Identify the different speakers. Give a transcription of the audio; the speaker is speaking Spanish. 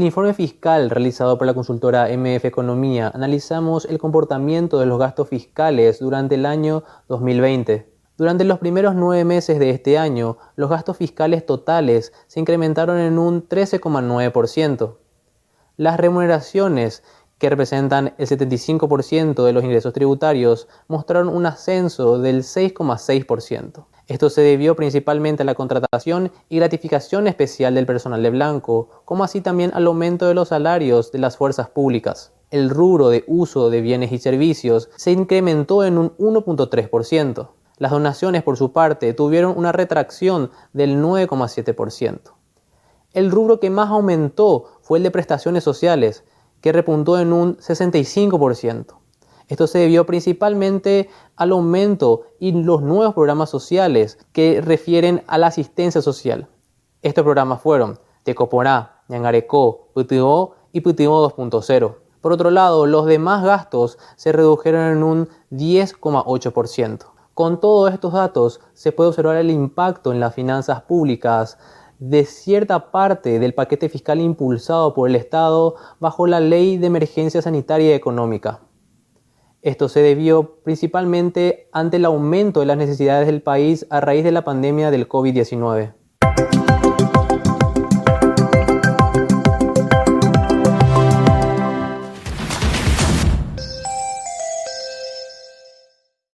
Speaker 1: el informe fiscal realizado por la consultora MF Economía, analizamos el comportamiento de los gastos fiscales durante el año 2020. Durante los primeros nueve meses de este año, los gastos fiscales totales se incrementaron en un 13,9%. Las remuneraciones, que representan el 75% de los ingresos tributarios, mostraron un ascenso del 6,6%. Esto se debió principalmente a la contratación y gratificación especial del personal de blanco, como así también al aumento de los salarios de las fuerzas públicas. El rubro de uso de bienes y servicios se incrementó en un 1.3%. Las donaciones, por su parte, tuvieron una retracción del 9,7%. El rubro que más aumentó fue el de prestaciones sociales, que repuntó en un 65%. Esto se debió principalmente al aumento y los nuevos programas sociales que refieren a la asistencia social. Estos programas fueron Tecoporá, Ñangarecó, PTO y PTO 2.0. Por otro lado, los demás gastos se redujeron en un 10,8%. Con todos estos datos se puede observar el impacto en las finanzas públicas de cierta parte del paquete fiscal impulsado por el Estado bajo la Ley de Emergencia Sanitaria y Económica. Esto se debió principalmente ante el aumento de las necesidades del país a raíz de la pandemia del COVID-19.